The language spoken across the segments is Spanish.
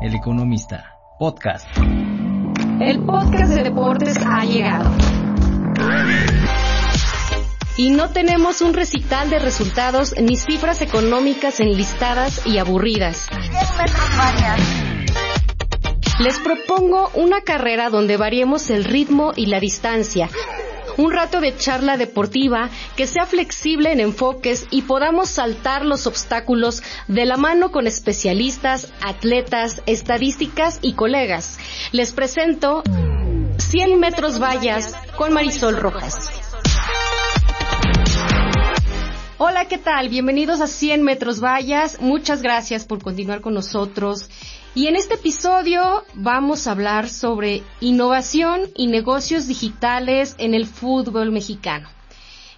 El Economista, podcast. El podcast de deportes ha llegado. Y no tenemos un recital de resultados ni cifras económicas enlistadas y aburridas. Les propongo una carrera donde variemos el ritmo y la distancia. Un rato de charla deportiva que sea flexible en enfoques y podamos saltar los obstáculos de la mano con especialistas, atletas, estadísticas y colegas. Les presento 100 metros vallas con Marisol Rojas. Hola, ¿qué tal? Bienvenidos a 100 metros vallas. Muchas gracias por continuar con nosotros. Y en este episodio vamos a hablar sobre innovación y negocios digitales en el fútbol mexicano.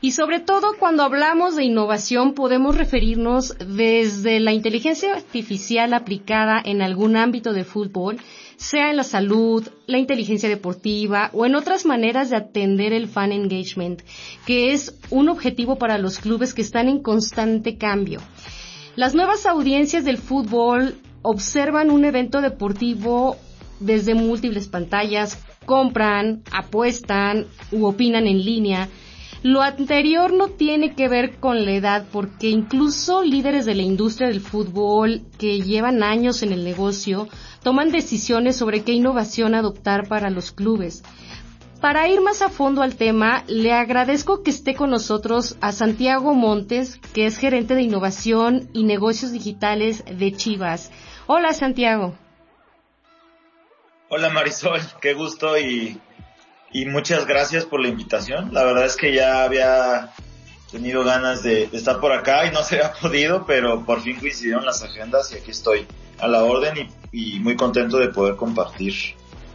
Y sobre todo cuando hablamos de innovación podemos referirnos desde la inteligencia artificial aplicada en algún ámbito de fútbol, sea en la salud, la inteligencia deportiva o en otras maneras de atender el fan engagement, que es un objetivo para los clubes que están en constante cambio. Las nuevas audiencias del fútbol observan un evento deportivo desde múltiples pantallas, compran, apuestan u opinan en línea. Lo anterior no tiene que ver con la edad porque incluso líderes de la industria del fútbol que llevan años en el negocio toman decisiones sobre qué innovación adoptar para los clubes. Para ir más a fondo al tema, le agradezco que esté con nosotros a Santiago Montes, que es gerente de innovación y negocios digitales de Chivas. Hola Santiago. Hola Marisol, qué gusto y, muchas gracias por la invitación. La verdad es que ya había tenido ganas de, estar por acá y no se había podido, pero por fin coincidieron las agendas y aquí estoy a la orden y muy contento de poder compartir.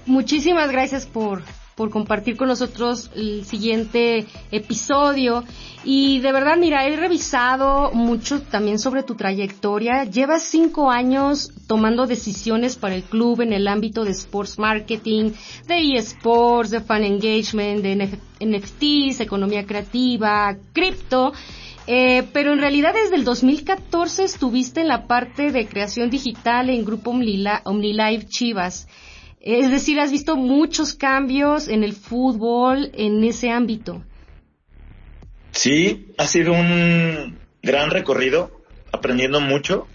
Muchísimas gracias por, por compartir con nosotros el siguiente episodio. Y de verdad, mira, he revisado mucho también sobre tu trayectoria. Llevas cinco años tomando decisiones para el club en el ámbito de sports marketing, de eSports, de fan engagement, de NFTs, economía creativa, cripto. Eh, pero en realidad desde el 2014 estuviste en la parte de creación digital en Grupo OmniLive Chivas. Es decir, has visto muchos cambios en el fútbol en ese ámbito. Sí, ha sido un gran recorrido, aprendiendo mucho.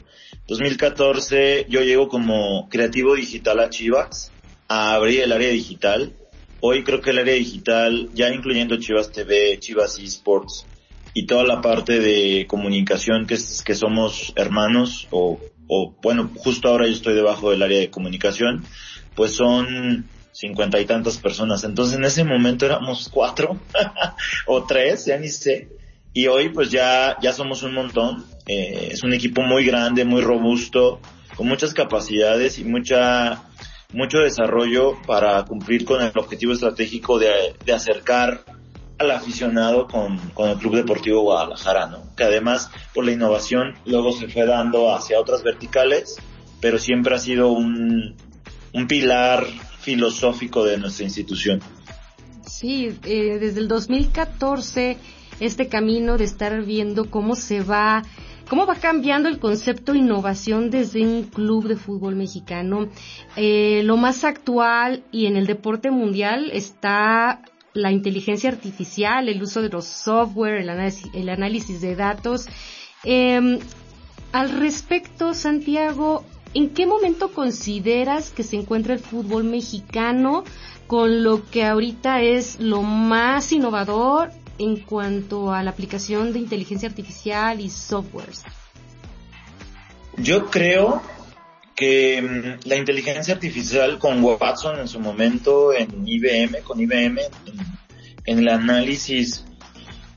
2014 yo llego como creativo digital a Chivas, a abrir el área digital. Hoy creo que el área digital, ya incluyendo Chivas TV, Chivas eSports y toda la parte de comunicación que, que somos hermanos o, o bueno, justo ahora yo estoy debajo del área de comunicación pues son cincuenta y tantas personas. Entonces en ese momento éramos cuatro o tres, ya ni sé. Y hoy pues ya, ya somos un montón. Eh, es un equipo muy grande, muy robusto, con muchas capacidades y mucha, mucho desarrollo para cumplir con el objetivo estratégico de, de acercar al aficionado con, con el Club Deportivo Guadalajara, ¿no? Que además por la innovación luego se fue dando hacia otras verticales, pero siempre ha sido un, un pilar filosófico de nuestra institución. Sí, eh, desde el 2014 este camino de estar viendo cómo se va cómo va cambiando el concepto de innovación desde un club de fútbol mexicano. Eh, lo más actual y en el deporte mundial está la inteligencia artificial, el uso de los software, el análisis, el análisis de datos. Eh, al respecto, Santiago, ¿En qué momento consideras que se encuentra el fútbol mexicano con lo que ahorita es lo más innovador en cuanto a la aplicación de inteligencia artificial y softwares? Yo creo que mm, la inteligencia artificial con Watson en su momento en IBM, con IBM, en, el análisis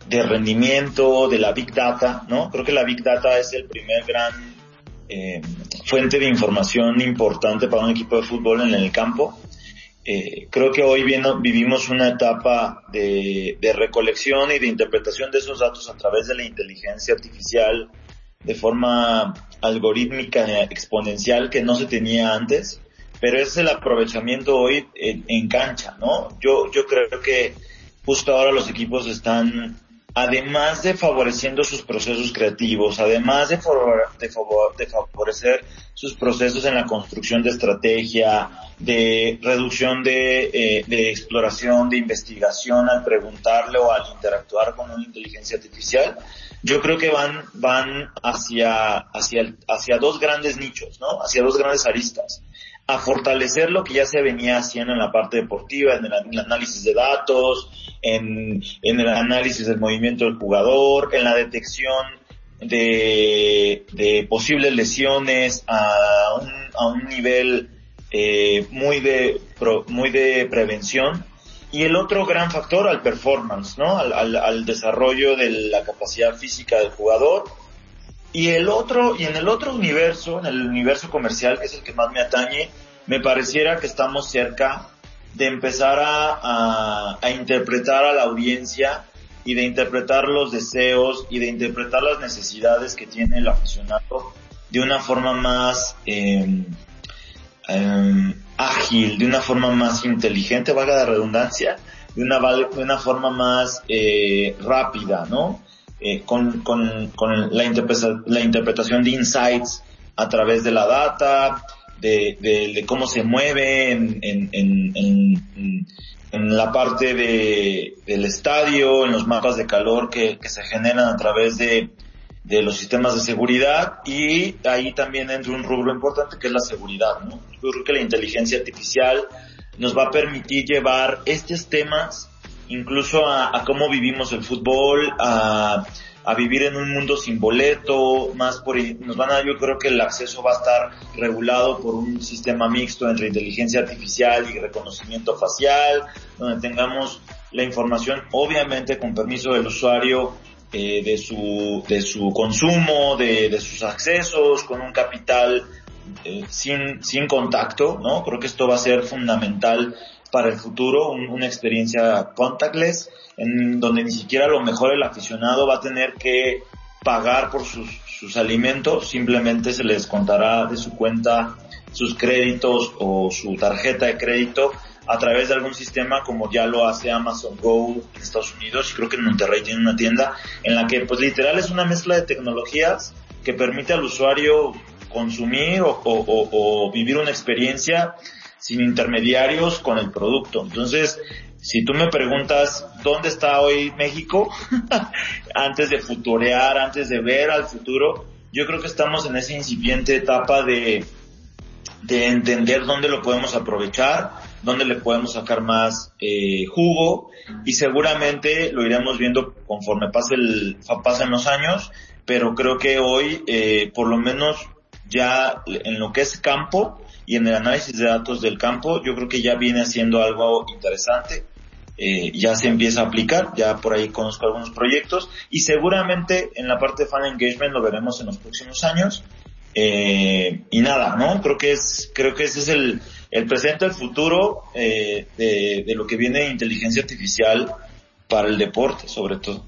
de rendimiento de la Big Data, ¿no? Creo que la Big Data es el primer gran eh, fuente de información importante para un equipo de fútbol en el campo. Eh, creo que hoy vivimos una etapa de, recolección y de interpretación de esos datos a través de la inteligencia artificial de forma algorítmica exponencial que no se tenía antes, pero es el aprovechamiento hoy en, en, cancha, ¿no? Yo, yo creo que justo ahora los equipos están además de favoreciendo sus procesos creativos, además de, favorecer sus procesos en la construcción de estrategia, de reducción eh, de, exploración, de investigación al preguntarle o al interactuar con una inteligencia artificial, yo creo que van, van hacia, hacia, hacia dos grandes nichos, ¿no? Hacia dos grandes aristas a fortalecer lo que ya se venía haciendo en la parte deportiva, en el, análisis de datos, en, en, el análisis del movimiento del jugador, en la detección de, de posibles lesiones a un, a un nivel eh, muy de muy de prevención y el otro gran factor al performance, ¿no? Al, al, al desarrollo de la capacidad física del jugador y el otro, y en el otro universo, en el universo comercial, que es el que más me atañe, me pareciera que estamos cerca de empezar a, a, interpretar a la audiencia y de interpretar los deseos y de interpretar las necesidades que tiene el aficionado de una forma más eh, ágil, de una forma más inteligente, valga la redundancia, de una, de una forma más eh, rápida, ¿no? Eh, con, con, con la, la interpretación de insights a través de la data, de, de, cómo se mueve en, en, en, en la parte de, del estadio, en los mapas de calor que, que se generan a través de, de los sistemas de seguridad y ahí también entra un rubro importante que es la seguridad, ¿no? Yo creo que la inteligencia artificial nos va a permitir llevar estos temas incluso a, cómo vivimos el fútbol, a, vivir en un mundo sin boleto, más por, nos van a, yo creo que el acceso va a estar regulado por un sistema mixto entre inteligencia artificial y reconocimiento facial, donde tengamos la información, obviamente con permiso del usuario, eh, de su, de su consumo, de, de sus accesos, con un capital eh, sin, sin contacto, ¿no? Creo que esto va a ser fundamental para el futuro, una experiencia contactless, en donde ni siquiera a lo mejor el aficionado va a tener que pagar por sus, sus alimentos, simplemente se les contará de su cuenta sus créditos o su tarjeta de crédito a través de algún sistema como ya lo hace Amazon Go en Estados Unidos y creo que en Monterrey tiene una tienda en la que pues literal es una mezcla de tecnologías que permite al usuario consumir o, o vivir una experiencia sin intermediarios con el producto. Entonces, si tú me preguntas dónde está hoy México, antes de futurear, antes de ver al futuro, yo creo que estamos en esa incipiente etapa de, de entender dónde lo podemos aprovechar, dónde le podemos sacar más eh, jugo y seguramente lo iremos viendo conforme pase el, pasen los años, pero creo que hoy, eh, por lo menos ya en lo que es campo, y en el análisis de datos del campo yo creo que ya viene haciendo algo interesante. Eh, ya se empieza a aplicar, ya por ahí conozco algunos proyectos y seguramente en la parte de fan engagement lo veremos en los próximos años. Eh, y nada, ¿no? Creo que es, creo que ese es el, el presente, el futuro eh, de, de lo que viene de inteligencia artificial para el deporte, sobre todo.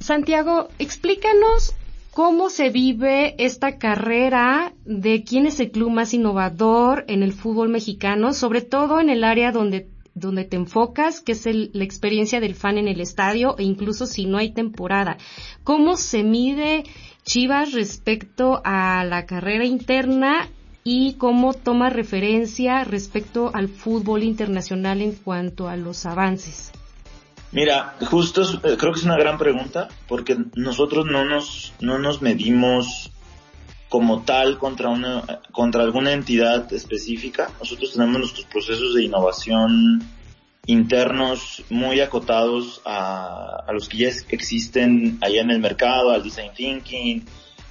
Santiago, explícanos cómo se vive esta carrera de quién es el club más innovador en el fútbol mexicano, sobre todo en el área donde donde te enfocas, que es la experiencia del fan en el estadio e incluso si no hay temporada. ¿Cómo se mide Chivas respecto a la carrera interna y cómo toma referencia respecto al fútbol internacional en cuanto a los avances? Mira, justo eh, creo que es una gran pregunta porque nosotros no nos, no nos medimos como tal contra una, contra alguna entidad específica. Nosotros tenemos nuestros procesos de innovación internos muy acotados a, a los que ya existen allá en el mercado, al design thinking,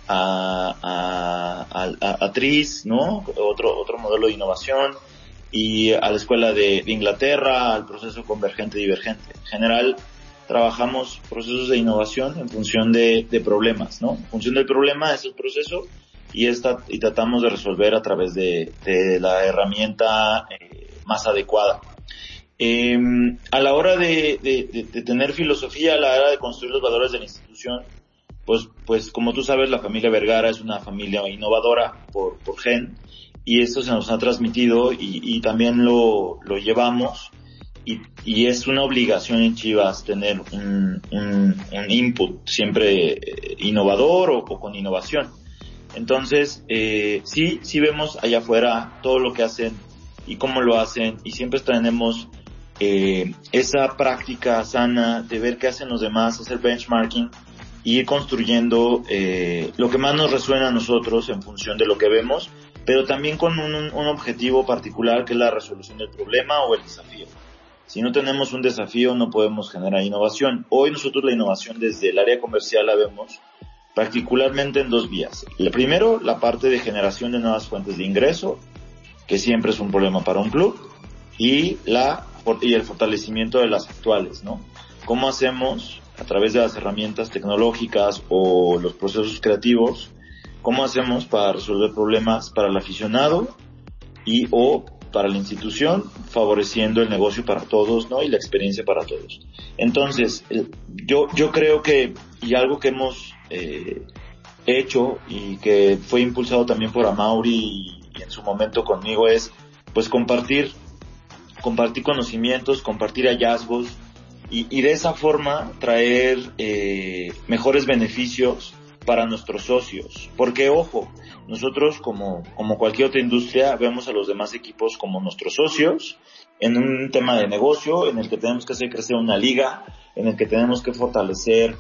a, a, a, a TRIS, ¿no? Otro, otro modelo de innovación y a la escuela de, Inglaterra, al proceso convergente divergente. En general, trabajamos procesos de innovación en función de, problemas, ¿no? En función del problema es el proceso y, esta, y tratamos de resolver a través de, la herramienta eh, más adecuada. Em, a la hora de, tener filosofía, a la hora de construir los valores de la institución, pues, pues como tú sabes, la familia Vergara es una familia innovadora por, por gen y esto se nos ha transmitido y, también lo, lo llevamos y, es una obligación en Chivas tener un, input siempre eh, innovador o, con innovación. Entonces, eh, sí, sí vemos allá afuera todo lo que hacen y cómo lo hacen y siempre tenemos eh, esa práctica sana de ver qué hacen los demás, hacer benchmarking y ir construyendo eh, lo que más nos resuena a nosotros en función de lo que vemos, pero también con un, un objetivo particular que es la resolución del problema o el desafío. Si no tenemos un desafío no podemos generar innovación. Hoy nosotros la innovación desde el área comercial la vemos particularmente en dos vías. El primero, la parte de generación de nuevas fuentes de ingreso, que siempre es un problema para un club, y la y el fortalecimiento de las actuales, ¿no? ¿Cómo hacemos a través de las herramientas tecnológicas o los procesos creativos, cómo hacemos para resolver problemas para el aficionado y o para la institución, favoreciendo el negocio para todos, ¿no? Y la experiencia para todos. Entonces, yo, yo creo que, y algo que hemos eh, hecho y que fue impulsado también por Amauri y, y en su momento conmigo es, pues compartir, compartir conocimientos, compartir hallazgos y, y de esa forma traer eh, mejores beneficios para nuestros socios. Porque ojo, nosotros como, como cualquier otra industria vemos a los demás equipos como nuestros socios en un tema de negocio en el que tenemos que hacer crecer una liga, en el que tenemos que fortalecer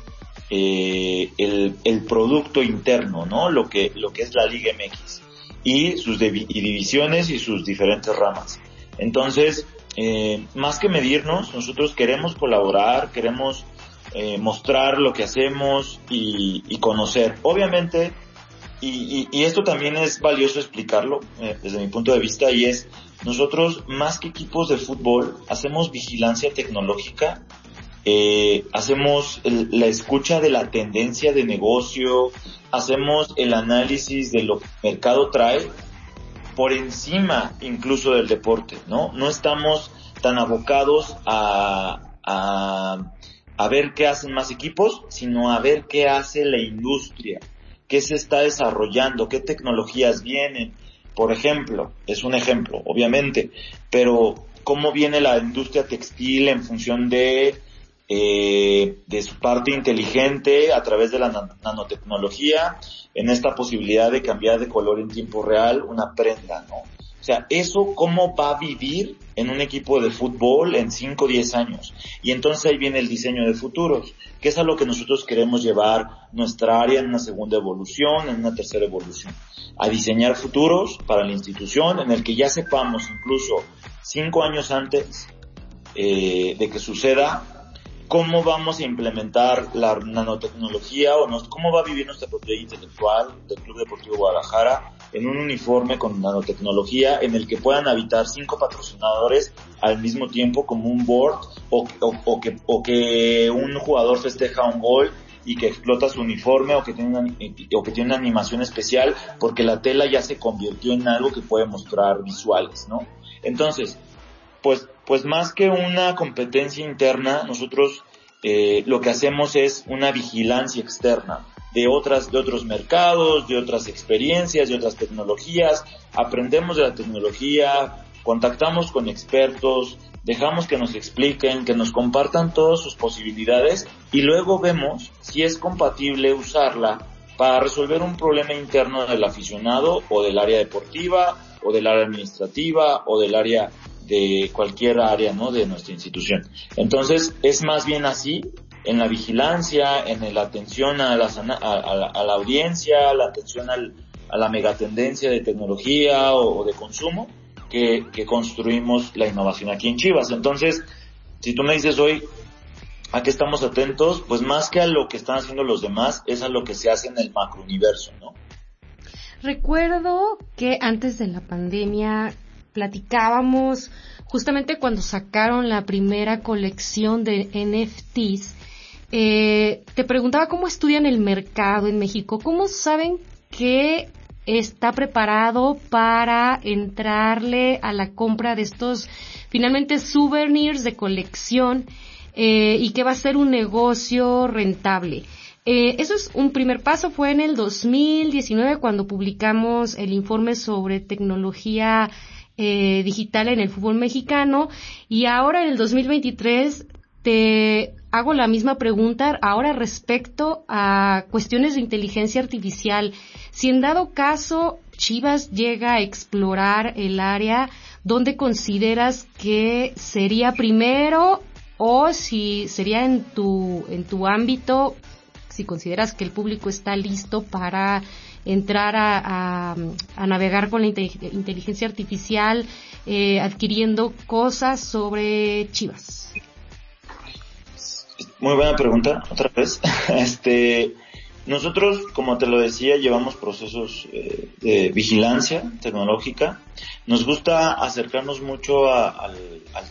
eh, el, el, producto interno, ¿no? Lo que, lo que es la Liga MX y sus divisiones y sus diferentes ramas. Entonces, eh, más que medirnos, nosotros queremos colaborar, queremos eh, mostrar lo que hacemos y, y conocer. Obviamente, y, y, esto también es valioso explicarlo eh, desde mi punto de vista y es nosotros más que equipos de fútbol hacemos vigilancia tecnológica, eh, hacemos la escucha de la tendencia de negocio, hacemos el análisis de lo que el mercado trae por encima incluso del deporte, ¿no? No estamos tan abocados a, a, a ver qué hacen más equipos, sino a ver qué hace la industria qué se está desarrollando, qué tecnologías vienen. Por ejemplo, es un ejemplo, obviamente, pero cómo viene la industria textil en función de, eh, de su parte inteligente a través de la nanotecnología, en esta posibilidad de cambiar de color en tiempo real una prenda, ¿no? O sea, eso cómo va a vivir en un equipo de fútbol en 5 o 10 años. Y entonces ahí viene el diseño de futuros, que es a lo que nosotros queremos llevar nuestra área en una segunda evolución, en una tercera evolución. A diseñar futuros para la institución en el que ya sepamos incluso 5 años antes eh, de que suceda cómo vamos a implementar la nanotecnología o cómo va a vivir nuestra propiedad intelectual del Club Deportivo Guadalajara en un uniforme con nanotecnología en el que puedan habitar cinco patrocinadores al mismo tiempo como un board o, que, o que un jugador festeja un gol y que explota su uniforme o que tiene una, o que tiene una animación especial porque la tela ya se convirtió en algo que puede mostrar visuales, ¿no? Entonces, pues, pues más que una competencia interna, nosotros eh, lo que hacemos es una vigilancia externa de otras, de otros mercados, de otras experiencias, de otras tecnologías, aprendemos de la tecnología, contactamos con expertos, dejamos que nos expliquen, que nos compartan todas sus posibilidades y luego vemos si es compatible usarla para resolver un problema interno del aficionado o del área deportiva o del área administrativa o del área de cualquier área, ¿no? De nuestra institución. Entonces, es más bien así, en la vigilancia, en la atención a, la, a, la, audiencia, la atención al, a la megatendencia de tecnología o, de consumo, que, que, construimos la innovación aquí en Chivas. Entonces, si tú me dices hoy, ¿a qué estamos atentos? Pues más que a lo que están haciendo los demás, es a lo que se hace en el macrouniverso, ¿no? Recuerdo que antes de la pandemia platicábamos justamente cuando sacaron la primera colección de NFTs, eh, te preguntaba cómo estudian el mercado en México, cómo saben que está preparado para entrarle a la compra de estos finalmente souvenirs de colección eh, y que va a ser un negocio rentable. Eh, eso es un primer paso, fue en el 2019 cuando publicamos el informe sobre tecnología eh, digital en el fútbol mexicano y ahora en el 2023 te hago la misma pregunta ahora respecto a cuestiones de inteligencia artificial. Si en dado caso Chivas llega a explorar el área, ¿dónde consideras que sería primero o si sería en tu, en tu ámbito, si consideras que el público está listo para entrar a, a, navegar con la inteligencia artificial, eh, adquiriendo cosas sobre Chivas? Muy buena pregunta, otra vez. Este, nosotros, como te lo decía, llevamos procesos eh, de vigilancia tecnológica. Nos gusta acercarnos mucho al,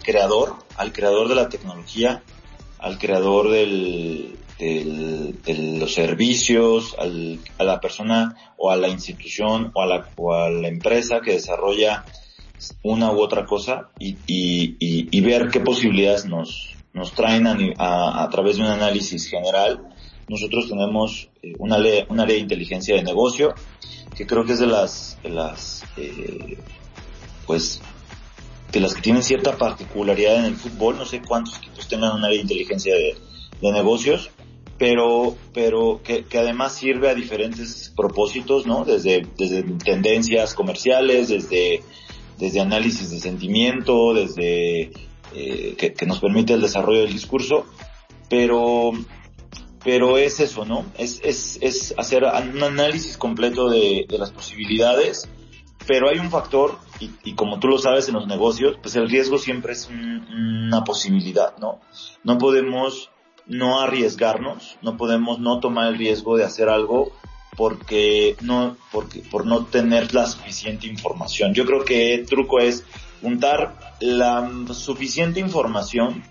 creador, al creador de la tecnología, al creador del, de los servicios, a la persona o a la institución o a la, o a la empresa que desarrolla una u otra cosa y, y, y, ver qué posibilidades nos, nos traen a, a, través de un análisis general. Nosotros tenemos eh, una, ley, una ley de inteligencia de negocio que creo que es de las, de las eh, pues de las que tienen cierta particularidad en el fútbol. No sé cuántos equipos tengan una ley de inteligencia de negocios, pero, pero que, además sirve a diferentes propósitos, ¿no? Desde, desde tendencias comerciales, desde, desde análisis de sentimiento, desde eh, que, que, nos permite el desarrollo del discurso, pero, pero es eso, ¿no? Es, es, es hacer un análisis completo de, de las posibilidades, pero hay un factor, y, y, como tú lo sabes en los negocios, pues el riesgo siempre es un, una posibilidad, ¿no? No podemos no arriesgarnos, no podemos no tomar el riesgo de hacer algo porque no, porque, por no tener la suficiente información. Yo creo que el truco es juntar la suficiente información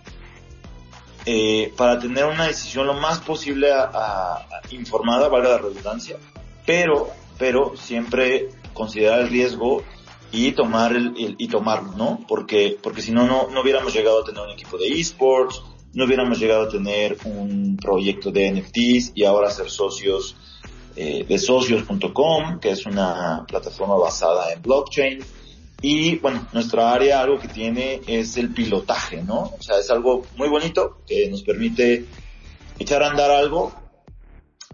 eh, para tener una decisión lo más posible a, a, informada, valga la redundancia, pero, pero siempre considerar el riesgo y tomar el, el y tomarlo, ¿no? Porque, porque si no, no, no hubiéramos llegado a tener un equipo de esports, no hubiéramos llegado a tener un proyecto de NFTs y ahora ser socios eh, de socios.com, que es una plataforma basada en blockchain. Y bueno, nuestra área algo que tiene es el pilotaje, ¿no? O sea, es algo muy bonito que nos permite echar a andar algo,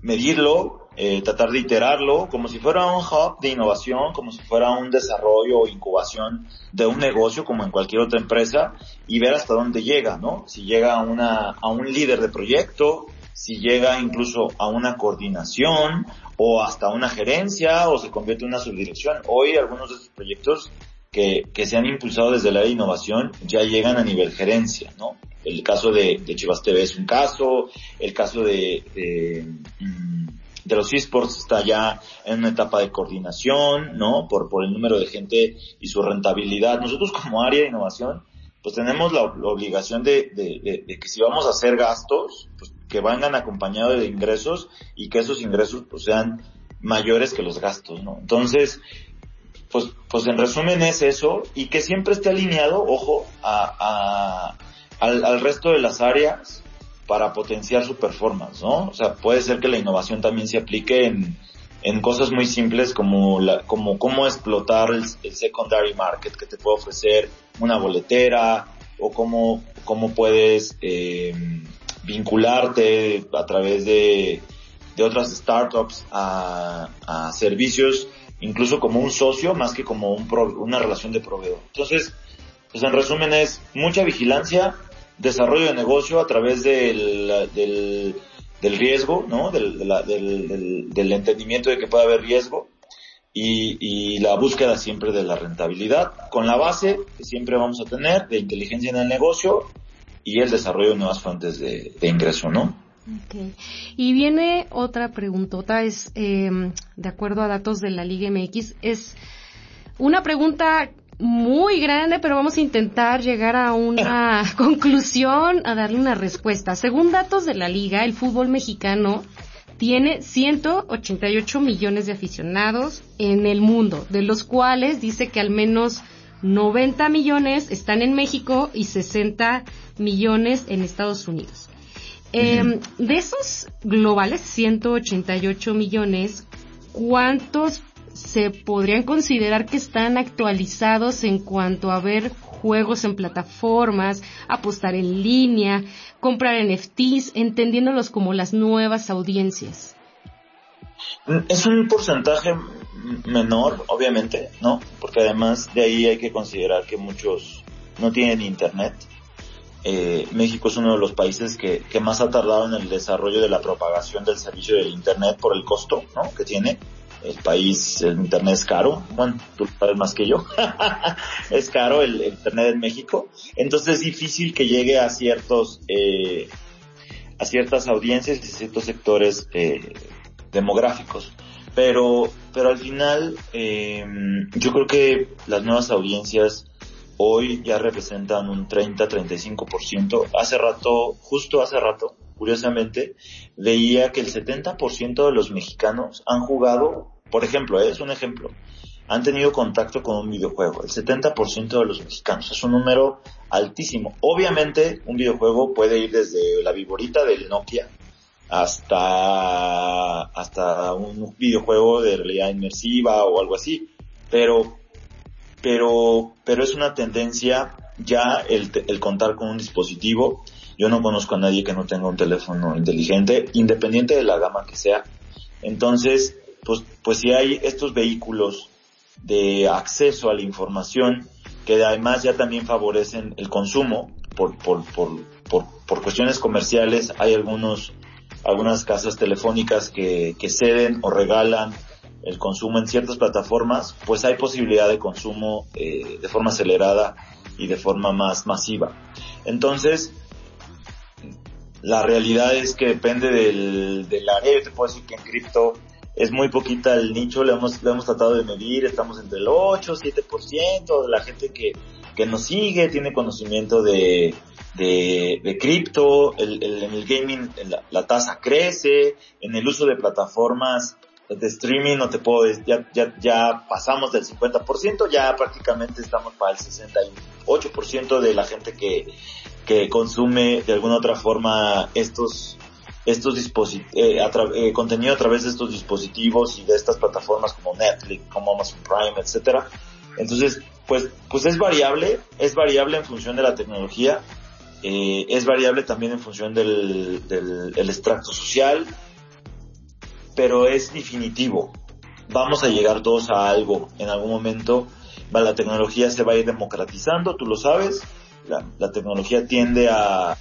medirlo, eh, tratar de iterarlo como si fuera un hub de innovación, como si fuera un desarrollo o incubación de un negocio como en cualquier otra empresa y ver hasta dónde llega, ¿no? Si llega a una, a un líder de proyecto, si llega incluso a una coordinación o hasta una gerencia o se convierte en una subdirección. Hoy algunos de estos proyectos que, que se han impulsado desde la innovación ya llegan a nivel gerencia, ¿no? El caso de, Chivas TV es un caso, el caso de, de mm, de los esports está ya en una etapa de coordinación, ¿no? Por, por el número de gente y su rentabilidad. Nosotros como área de innovación, pues tenemos la, obligación de, que si vamos a hacer gastos, pues que vengan acompañados de ingresos y que esos ingresos pues sean mayores que los gastos, ¿no? Entonces, pues, pues en resumen es eso y que siempre esté alineado, ojo, a, a al resto de las áreas para potenciar su performance, ¿no? O sea, puede ser que la innovación también se aplique en, en cosas muy simples como la, como cómo explotar el, secondary market que te puede ofrecer una boletera o cómo, cómo puedes eh, vincularte a través de, de otras startups a, a, servicios incluso como un socio más que como un una relación de proveedor. Entonces, pues en resumen es mucha vigilancia, desarrollo de negocio a través del, del, del riesgo, ¿no? Del, del, del, entendimiento de que puede haber riesgo y, y, la búsqueda siempre de la rentabilidad, con la base que siempre vamos a tener de inteligencia en el negocio y el desarrollo de nuevas fuentes de, de ingreso, ¿no? Okay. Y viene otra preguntota, es, eh, de acuerdo a datos de la Liga MX, es una pregunta muy grande, pero vamos a intentar llegar a una conclusión, a darle una respuesta. Según datos de la liga, el fútbol mexicano tiene 188 millones de aficionados en el mundo, de los cuales dice que al menos 90 millones están en México y 60 millones en Estados Unidos. Eh, de esos globales 188 millones, ¿cuántos se podrían considerar que están actualizados en cuanto a ver juegos en plataformas, apostar en línea, comprar NFTs, entendiéndolos como las nuevas audiencias? Es un porcentaje menor, obviamente, ¿no? Porque además de ahí hay que considerar que muchos no tienen internet. Eh, México es uno de los países que, que, más ha tardado en el desarrollo de la propagación del servicio del internet por el costo, ¿no? Que tiene el país, el internet es caro, bueno, tú sabes más que yo, es caro el, internet en México, entonces es difícil que llegue a ciertos, eh, a ciertas audiencias y ciertos sectores eh, demográficos. Pero, pero al final, eh, yo creo que las nuevas audiencias hoy ya representan un 30-35%. Hace rato, justo hace rato, curiosamente, veía que el 70% de los mexicanos han jugado por ejemplo, ¿eh? es un ejemplo, han tenido contacto con un videojuego. El 70% de los mexicanos. Es un número altísimo. Obviamente, un videojuego puede ir desde la viborita del Nokia hasta, hasta un videojuego de realidad inmersiva o algo así. Pero, pero, pero es una tendencia ya el, el contar con un dispositivo. Yo no conozco a nadie que no tenga un teléfono inteligente, independiente de la gama que sea. Entonces, pues, pues si hay estos vehículos de acceso a la información que además ya también favorecen el consumo por, por, por, por, por cuestiones comerciales, hay algunos, algunas casas telefónicas que, que ceden o regalan el consumo en ciertas plataformas, pues hay posibilidad de consumo eh, de forma acelerada y de forma más masiva. Entonces, la realidad es que depende del, área. Yo te puedo decir que en cripto es muy poquita el nicho, le hemos, le hemos tratado de medir, estamos entre el 8, 7% de la gente que, que nos sigue, tiene conocimiento de, de, de cripto, el, el, en el gaming la, la, tasa crece, en el uso de plataformas de streaming no te puedo ya, ya, ya pasamos del 50%, ya prácticamente estamos para el 68% de la gente que, que consume de alguna otra forma estos estos eh, eh, contenido a través de estos dispositivos y de estas plataformas como Netflix, como Amazon Prime, etcétera. Entonces, pues, pues es variable, es variable en función de la tecnología, eh, es variable también en función del, del el extracto social, pero es definitivo. Vamos a llegar todos a algo en algún momento. La tecnología se va a ir democratizando, tú lo sabes. La, tecnología tiende a,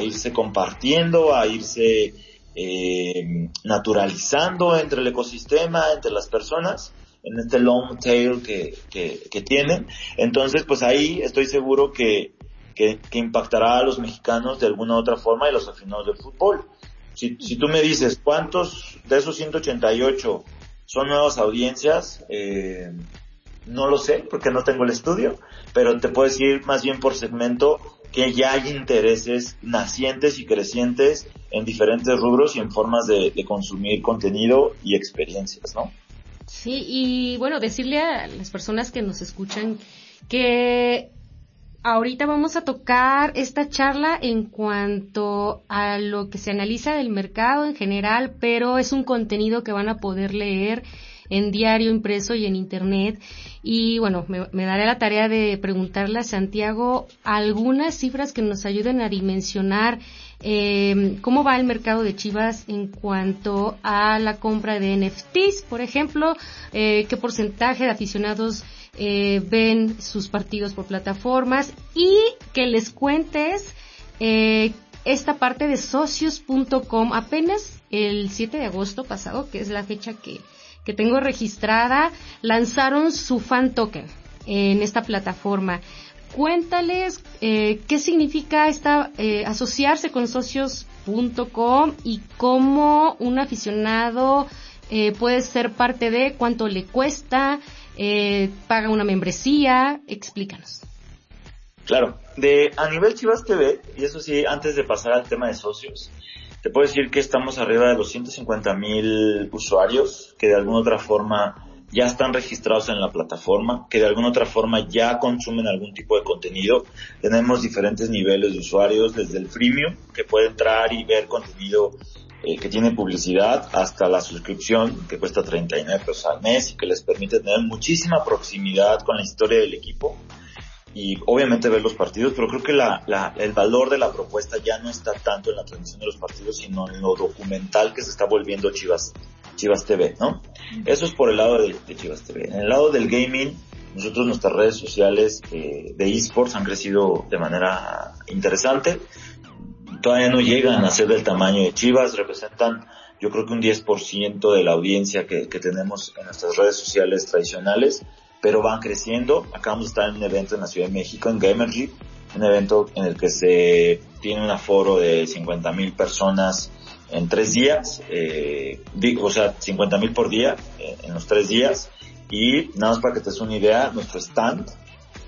irse compartiendo, a irse eh, naturalizando entre el ecosistema, entre las personas, en este long tail que, tienen. Entonces, pues ahí estoy seguro que, impactará a los mexicanos de alguna otra forma y los afinados del fútbol. Si, si tú me dices cuántos de esos 188 son nuevas audiencias, eh, no lo sé porque no tengo el estudio, pero te puedo decir más bien por segmento que ya hay intereses nacientes y crecientes en diferentes rubros y en formas de, consumir contenido y experiencias, ¿no? Sí, y bueno, decirle a las personas que nos escuchan que ahorita vamos a tocar esta charla en cuanto a lo que se analiza del mercado en general, pero es un contenido que van a poder leer en diario impreso y en internet. Y bueno, me, daré la tarea de preguntarle a Santiago algunas cifras que nos ayuden a dimensionar eh, cómo va el mercado de Chivas en cuanto a la compra de NFTs, por ejemplo, eh, qué porcentaje de aficionados eh, ven sus partidos por plataformas y que les cuentes eh, esta parte de socios.com apenas el 7 de agosto pasado, que es la fecha que, que tengo registrada, lanzaron su fan token en esta plataforma. Cuéntales eh, qué significa esta, eh, asociarse con socios.com y cómo un aficionado eh, puede ser parte de, cuánto le cuesta, eh, paga una membresía, explícanos. Claro, de a nivel Chivas TV, y eso sí, antes de pasar al tema de socios, te puedo decir que estamos arriba de los 150 mil usuarios que de alguna otra forma ya están registrados en la plataforma, que de alguna otra forma ya consumen algún tipo de contenido. Tenemos diferentes niveles de usuarios, desde el freemium, que puede entrar y ver contenido eh, que tiene publicidad hasta la suscripción que cuesta 39 pesos al mes y que les permite tener muchísima proximidad con la historia del equipo y obviamente ver los partidos, pero creo que la, la, el valor de la propuesta ya no está tanto en la transmisión de los partidos, sino en lo documental que se está volviendo Chivas, Chivas TV, ¿no? Eso es por el lado de, de Chivas TV. En el lado del gaming, nosotros nuestras redes sociales eh, de esports han crecido de manera interesante. Todavía no llegan a ser del tamaño de Chivas, representan yo creo que un 10% de la audiencia que, que tenemos en nuestras redes sociales tradicionales, pero van creciendo. Acabamos de estar en un evento en la Ciudad de México, en Gamergy, un evento en el que se tiene un aforo de 50 mil personas en tres días, eh, o sea, 50 mil por día eh, en los tres días. Y nada más para que te des una idea, nuestro stand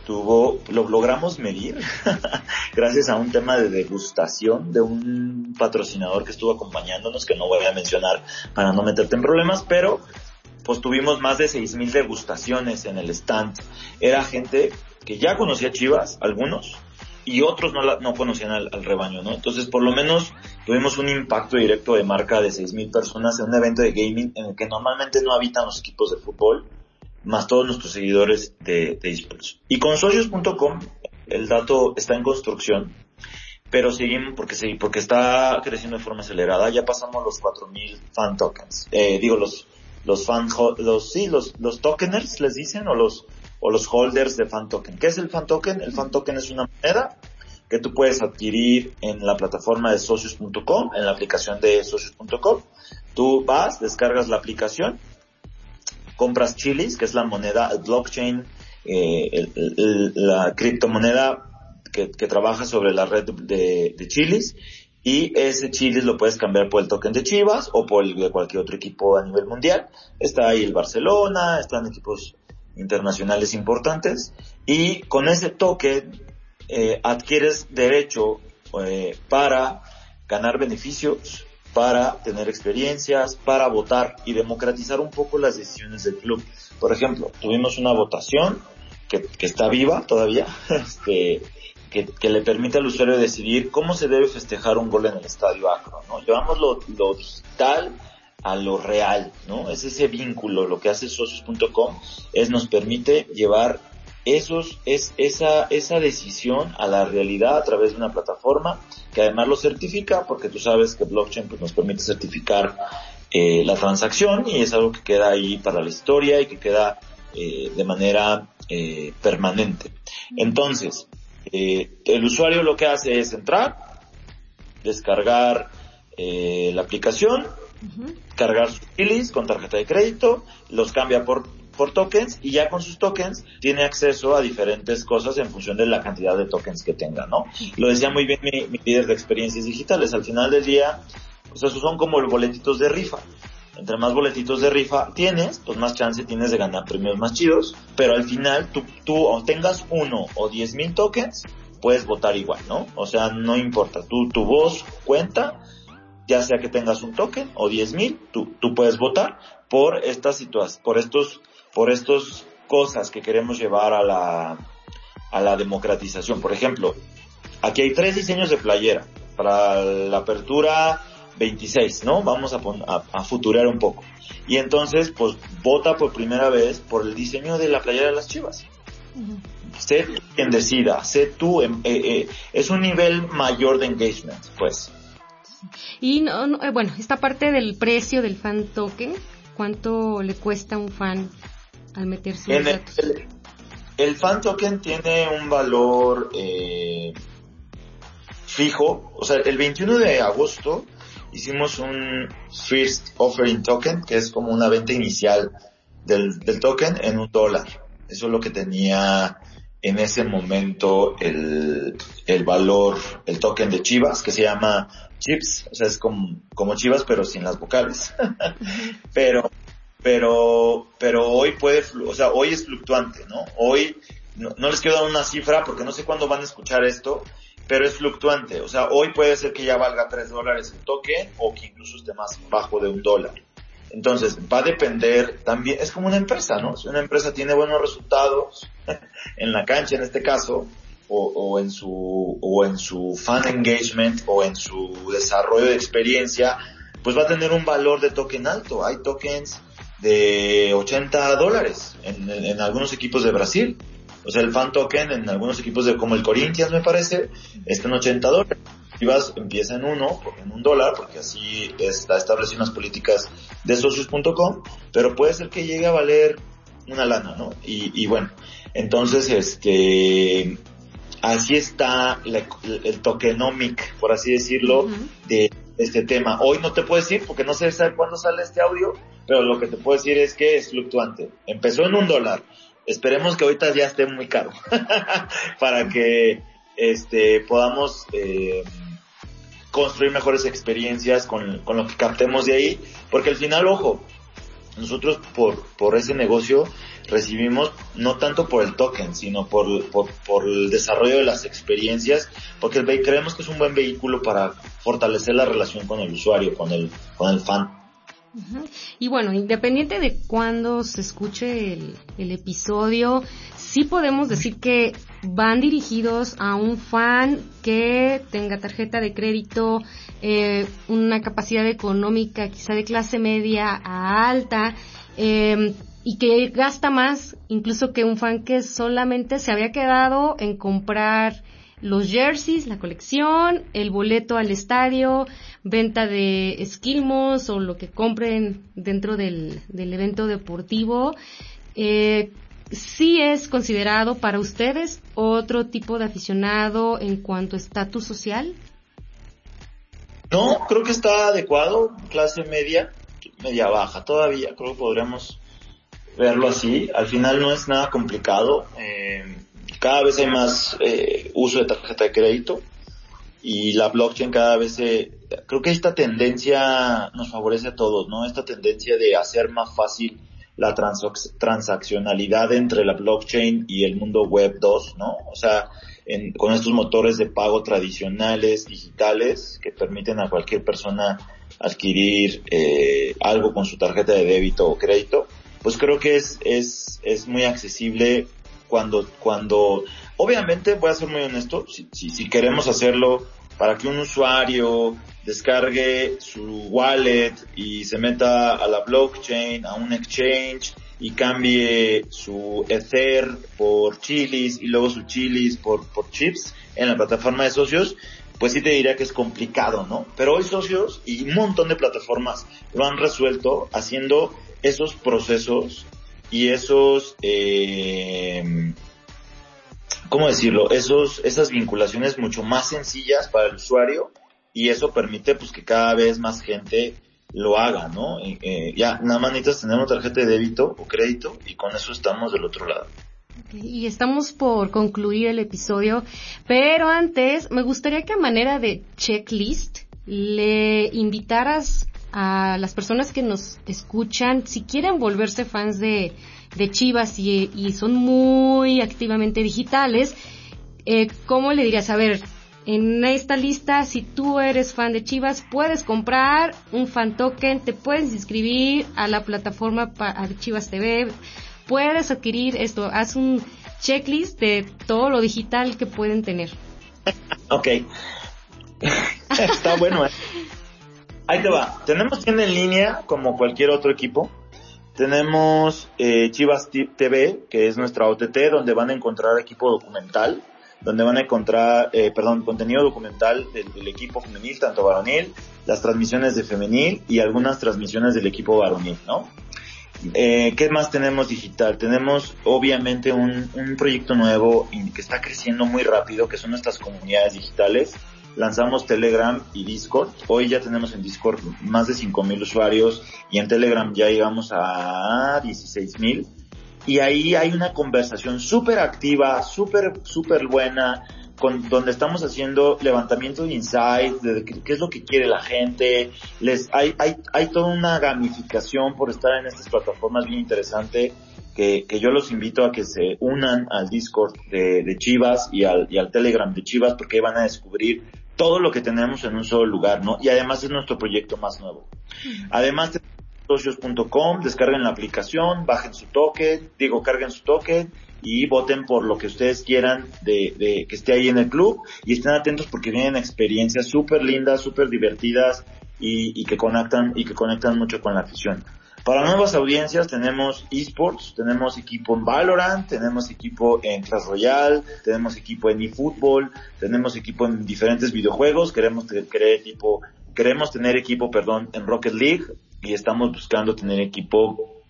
tuvo, lo logramos medir gracias a un tema de degustación de un patrocinador que estuvo acompañándonos, que no voy a mencionar para no meterte en problemas, pero pues tuvimos más de 6.000 degustaciones en el stand. Era gente que ya conocía Chivas, algunos, y otros no, la, no conocían al, rebaño, ¿no? Entonces, por lo menos tuvimos un impacto directo de marca de 6.000 personas en un evento de gaming en el que normalmente no habitan los equipos de fútbol, más todos nuestros seguidores de, de esports. Y con socios.com, el dato está en construcción, pero seguimos porque sí, porque está creciendo de forma acelerada. Ya pasamos los 4.000 fan tokens. Eh, digo, los, los fan, los, sí, los, los tokeners les dicen, o los, o los holders de fan token. ¿Qué es el fan token? El fan token es una moneda que tú puedes adquirir en la plataforma de socios.com, en la aplicación de socios.com. Tú vas, descargas la aplicación, compras chilis, que es la moneda, el blockchain, eh, la criptomoneda que, que, trabaja sobre la red de, de chilis, y ese chilis lo puedes cambiar por el token de Chivas o por el de cualquier otro equipo a nivel mundial. Está ahí el Barcelona, están equipos internacionales importantes y con ese token eh, adquieres derecho eh, para ganar beneficios, para tener experiencias, para votar y democratizar un poco las decisiones del club. Por ejemplo, tuvimos una votación que, que está viva todavía, este, que, que, le permite al usuario decidir cómo se debe festejar un gol en el estadio Acro, ¿no? Llevamos lo, lo digital a lo real, ¿no? Es ese vínculo, lo que hace socios.com es nos permite llevar esos, es esa, esa decisión a la realidad a través de una plataforma que además lo certifica, porque tú sabes que blockchain pues, nos permite certificar eh, la transacción y es algo que queda ahí para la historia y que queda eh, de manera eh, permanente. Entonces, eh, el usuario lo que hace es entrar, descargar eh, la aplicación, uh -huh. cargar sus bilis con tarjeta de crédito, los cambia por, por tokens y ya con sus tokens tiene acceso a diferentes cosas en función de la cantidad de tokens que tenga, ¿no? Lo decía muy bien mi, mi líder de experiencias digitales, al final del día, pues esos son como los boletitos de rifa. Entre más boletitos de rifa tienes, pues más chance tienes de ganar premios más chidos, pero al final tú, tú o tengas uno o diez mil tokens, puedes votar igual, ¿no? O sea, no importa, tú, tu voz cuenta, ya sea que tengas un token o diez mil, tú, tú puedes votar por estas situaciones, por estos, por estos cosas que queremos llevar a la, a la democratización. Por ejemplo, aquí hay tres diseños de playera para la apertura 26, ¿no? Vamos a, a, a, futurear un poco. Y entonces, pues, vota por primera vez por el diseño de la playera de las chivas. Uh -huh. Sé quien decida, sé tú, eh, eh, es un nivel mayor de engagement, pues. Y no, no, eh, bueno, esta parte del precio del fan token, ¿cuánto le cuesta a un fan al meterse en el, el, el, fan token tiene un valor eh, fijo, o sea, el 21 de agosto hicimos un first offering token, que es como una venta inicial del, del token en un dólar. Eso es lo que tenía en ese momento el, el valor, el token de Chivas, que se llama Chips, o sea, es como, como Chivas pero sin las vocales. pero, pero, pero hoy puede, o sea, hoy es fluctuante, ¿no? Hoy, no, no les quiero dar una cifra porque no sé cuándo van a escuchar esto, pero es fluctuante. O sea, hoy puede ser que ya valga 3 dólares el token o que incluso esté más bajo de un dólar. Entonces, va a depender también, es como una empresa, ¿no? Si una empresa tiene buenos resultados en la cancha en este caso, o, o en su, o en su fan engagement, o en su desarrollo de experiencia, pues va a tener un valor de token alto. Hay tokens de 80 dólares en, en, algunos equipos de Brasil. O sea, el fan token en algunos equipos de como el Corinthians me parece, está en 80 dólares. Chivas empieza en uno, en un dólar, porque así está establecido unas políticas de socios.com, pero puede ser que llegue a valer una lana, ¿no? Y, y bueno, entonces, este, así está el tokenomic, por así decirlo, de este tema. Hoy no te puedo decir porque no sé cuándo sale este audio, pero lo que te puedo decir es que es fluctuante. Empezó en un dólar. Esperemos que ahorita ya esté muy caro para que este podamos eh, construir mejores experiencias con, con lo que captemos de ahí, porque al final, ojo, nosotros por, por ese negocio recibimos no tanto por el token, sino por, por, el desarrollo de las experiencias, porque creemos que es un buen vehículo para fortalecer la relación con el usuario, con el, con el fan. Y bueno, independiente de cuándo se escuche el, episodio, sí podemos decir que van dirigidos a un fan que tenga tarjeta de crédito, eh, una capacidad económica quizá de clase media a alta, eh, y que gasta más incluso que un fan que solamente se había quedado en comprar los jerseys, la colección, el boleto al estadio, venta de esquilmos o lo que compren dentro del, del evento deportivo. Eh, sí es considerado para ustedes otro tipo de aficionado en cuanto a estatus social? No, creo que está adecuado, clase media, media baja, todavía creo que podríamos verlo así. Al final no es nada complicado. Eh, cada vez hay más eh, uso de tarjeta de crédito y la blockchain cada vez se, creo que esta tendencia nos favorece a todos, ¿no? Esta tendencia de hacer más fácil la transaccionalidad entre la blockchain y el mundo web 2, ¿no? O sea, con estos motores de pago tradicionales, digitales, que permiten a cualquier persona adquirir eh, algo con su tarjeta de débito o crédito, pues creo que es, es, es muy accesible cuando, cuando, obviamente voy a ser muy honesto, si, si, si queremos hacerlo para que un usuario descargue su wallet y se meta a la blockchain, a un exchange y cambie su Ether por chilis y luego su chilis por, por chips en la plataforma de socios, pues sí te diría que es complicado, ¿no? Pero hoy socios y un montón de plataformas lo han resuelto haciendo esos procesos y esos, eh, ¿cómo decirlo? Esos, esas vinculaciones mucho más sencillas para el usuario y eso permite pues que cada vez más gente lo haga, ¿no? Eh, ya, nada más necesitas tener una tarjeta de débito o crédito y con eso estamos del otro lado. Y estamos por concluir el episodio, pero antes me gustaría que a manera de checklist le invitaras a las personas que nos escuchan, si quieren volverse fans de, de Chivas y, y, son muy activamente digitales, eh, ¿cómo le dirías? A ver, en esta lista, si tú eres fan de Chivas, puedes comprar un fan token, te puedes inscribir a la plataforma de Chivas TV, puedes adquirir esto, haz un checklist de todo lo digital que pueden tener. Ok. Está bueno. Ahí te va. Tenemos tienda en línea como cualquier otro equipo. Tenemos eh, Chivas TV, que es nuestra OTT, donde van a encontrar equipo documental donde van a encontrar, eh, perdón, contenido documental del, equipo femenil, tanto varonil, las transmisiones de femenil y algunas transmisiones del equipo varonil, ¿no? Eh, ¿Qué más tenemos digital? Tenemos obviamente un, un proyecto nuevo que está creciendo muy rápido, que son nuestras comunidades digitales. Lanzamos Telegram y Discord. Hoy ya tenemos en Discord más de 5.000 usuarios y en Telegram ya llegamos a 16.000 y ahí hay una conversación súper activa, súper, súper buena, con, donde estamos haciendo levantamiento de insights, de qué, es lo que quiere la gente, les, hay, hay, hay toda una gamificación por estar en estas plataformas bien interesante, que, que yo los invito a que se unan al Discord de, de Chivas y al, y al Telegram de Chivas, porque van a descubrir todo lo que tenemos en un solo lugar, ¿no? Y además es nuestro proyecto más nuevo. Además, socios.com, descarguen la aplicación, bajen su token, digo, carguen su token y voten por lo que ustedes quieran de, de que esté ahí en el club y estén atentos porque vienen experiencias súper lindas, súper divertidas y, que conectan y que conectan mucho con la afición. Para nuevas audiencias tenemos esports, tenemos equipo en Valorant, tenemos equipo en Clash Royale, tenemos equipo en eFootball, tenemos equipo en diferentes videojuegos, queremos tener equipo, queremos tener equipo, perdón, en Rocket League y estamos buscando tener equipo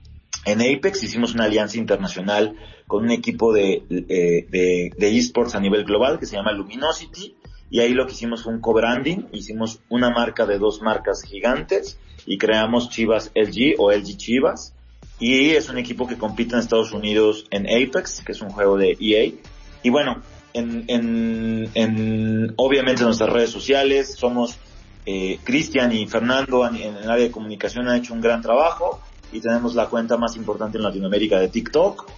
en Apex. Hicimos una alianza internacional con un equipo de, de, de esports a nivel global que se llama Luminosity y ahí lo que hicimos fue un co-branding, hicimos una marca de dos marcas gigantes y creamos Chivas LG o LG Chivas. Y es un equipo que compite en Estados Unidos en Apex, que es un juego de EA. Y bueno, en, en, en obviamente en nuestras redes sociales somos eh, Cristian y Fernando en, el área de comunicación han hecho un gran trabajo y tenemos la cuenta más importante en Latinoamérica de TikTok.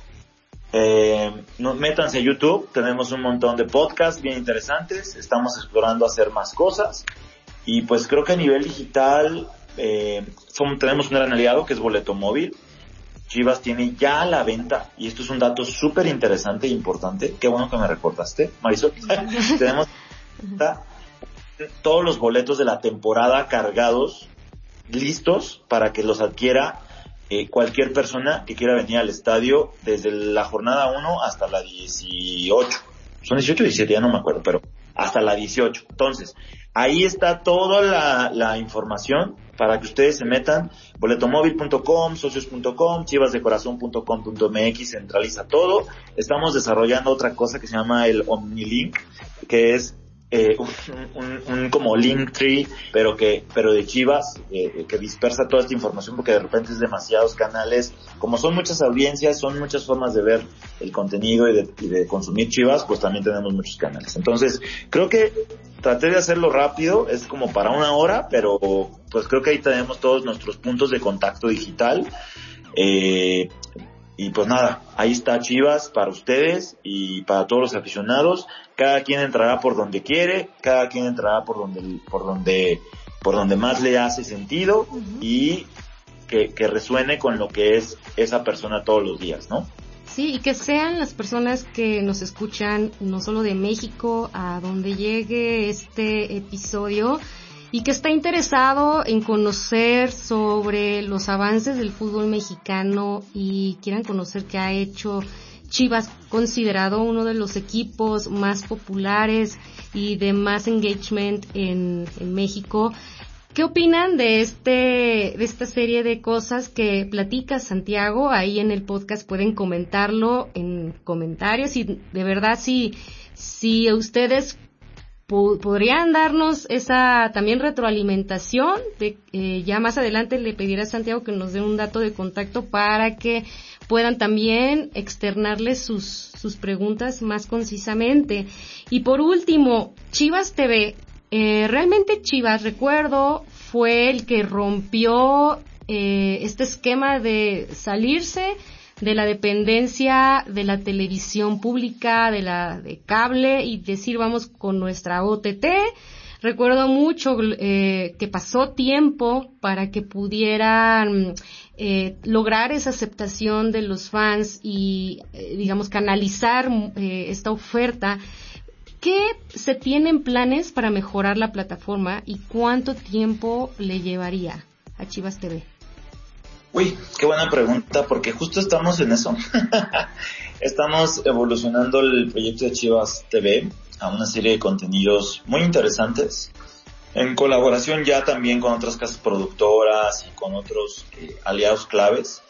Eh, métanse a YouTube, tenemos un montón de podcasts bien interesantes, estamos explorando hacer más cosas. Y pues creo que a nivel digital eh, tenemos un gran aliado que es Boleto Móvil. Chivas tiene ya la venta, y esto es un dato súper interesante e importante, qué bueno que me recordaste, Marisol. tenemos todos los boletos de la temporada cargados, listos para que los adquiera eh, cualquier persona que quiera venir al estadio desde la jornada 1 hasta la 18. Son 18 o 17, ya no me acuerdo, pero hasta la 18. Entonces, ahí está toda la, la información para que ustedes se metan, boletomóvil.com, socios.com, chivasdecorazon.com.mx, centraliza todo. Estamos desarrollando otra cosa que se llama el OmniLink, que es eh, un, un, como link tree, pero que, pero de Chivas, eh, que dispersa toda esta información porque de repente es demasiados canales. Como son muchas audiencias, son muchas formas de ver el contenido y de, y de consumir Chivas, pues también tenemos muchos canales. Entonces, creo que traté de hacerlo rápido, es como para una hora, pero pues creo que ahí tenemos todos nuestros puntos de contacto digital. Eh, y pues nada, ahí está Chivas para ustedes y para todos los aficionados. Cada quien entrará por donde quiere, cada quien entrará por donde, por donde, por donde más le hace sentido y que, que resuene con lo que es esa persona todos los días, ¿no? Sí, y que sean las personas que nos escuchan no solo de México, a donde llegue este episodio, y que está interesado en conocer sobre los avances del fútbol mexicano y quieran conocer qué ha hecho Chivas, considerado uno de los equipos más populares y de más engagement en, en México. ¿Qué opinan de este, de esta serie de cosas que platica Santiago? Ahí en el podcast pueden comentarlo en comentarios y de verdad si, si ustedes podrían darnos esa también retroalimentación. De, eh, ya más adelante le pediré a Santiago que nos dé un dato de contacto para que puedan también externarle sus, sus preguntas más concisamente. Y por último, Chivas TV. Eh, realmente Chivas, recuerdo, fue el que rompió eh, este esquema de salirse de la dependencia de la televisión pública, de la de cable y decir vamos con nuestra OTT. Recuerdo mucho eh, que pasó tiempo para que pudieran eh, lograr esa aceptación de los fans y, eh, digamos, canalizar eh, esta oferta. ¿Qué se tienen planes para mejorar la plataforma y cuánto tiempo le llevaría a Chivas TV? Uy, qué buena pregunta, porque justo estamos en eso. estamos evolucionando el proyecto de Chivas TV a una serie de contenidos muy interesantes, en colaboración ya también con otras casas productoras y con otros eh, aliados claves.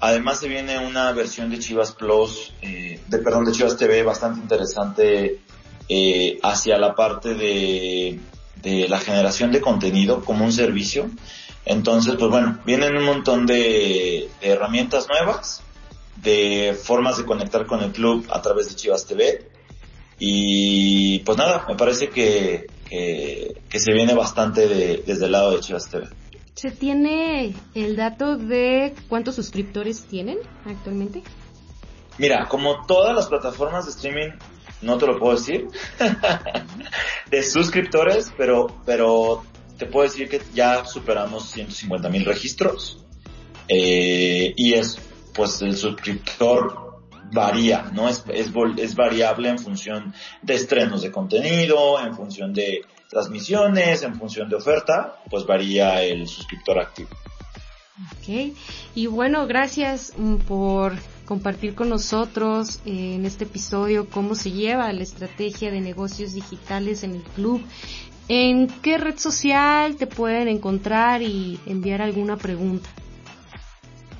Además se viene una versión de Chivas Plus, eh, de perdón, de Chivas TV bastante interesante eh, hacia la parte de, de la generación de contenido como un servicio entonces, pues bueno, vienen un montón de, herramientas nuevas, de formas de conectar con el club a través de Chivas TV. Y pues nada, me parece que, que, se viene bastante desde el lado de Chivas TV. ¿Se tiene el dato de cuántos suscriptores tienen actualmente? Mira, como todas las plataformas de streaming, no te lo puedo decir, de suscriptores, pero, pero te puedo decir que ya superamos 150 mil registros eh, y es pues el suscriptor varía, ¿no? Es, es, es variable en función de estrenos de contenido, en función de transmisiones, en función de oferta, pues varía el suscriptor activo. Ok, y bueno, gracias mm, por compartir con nosotros eh, en este episodio cómo se lleva la estrategia de negocios digitales en el club. ¿En qué red social te pueden encontrar y enviar alguna pregunta?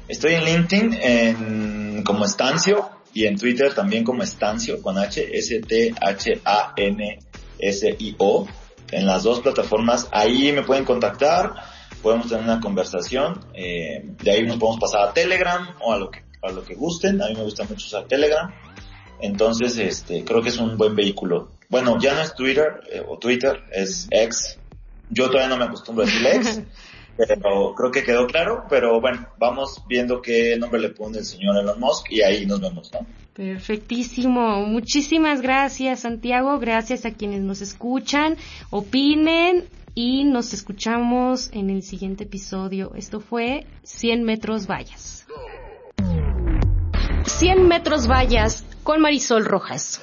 Estoy en LinkedIn en, como Estancio y en Twitter también como Estancio con H, S-T-H-A-N-S-I-O. En las dos plataformas, ahí me pueden contactar, podemos tener una conversación, eh, de ahí nos podemos pasar a Telegram o a lo que, a lo que gusten, a mí me gusta mucho usar Telegram. Entonces, este, creo que es un buen vehículo. Bueno, ya no es Twitter eh, o Twitter, es X. Yo todavía no me acostumbro a decir X. pero creo que quedó claro, pero bueno, vamos viendo qué nombre le pone el señor Elon Musk y ahí nos vemos, ¿no? Perfectísimo. Muchísimas gracias, Santiago. Gracias a quienes nos escuchan, opinen y nos escuchamos en el siguiente episodio. Esto fue 100 metros vallas. 100 metros vallas con Marisol Rojas.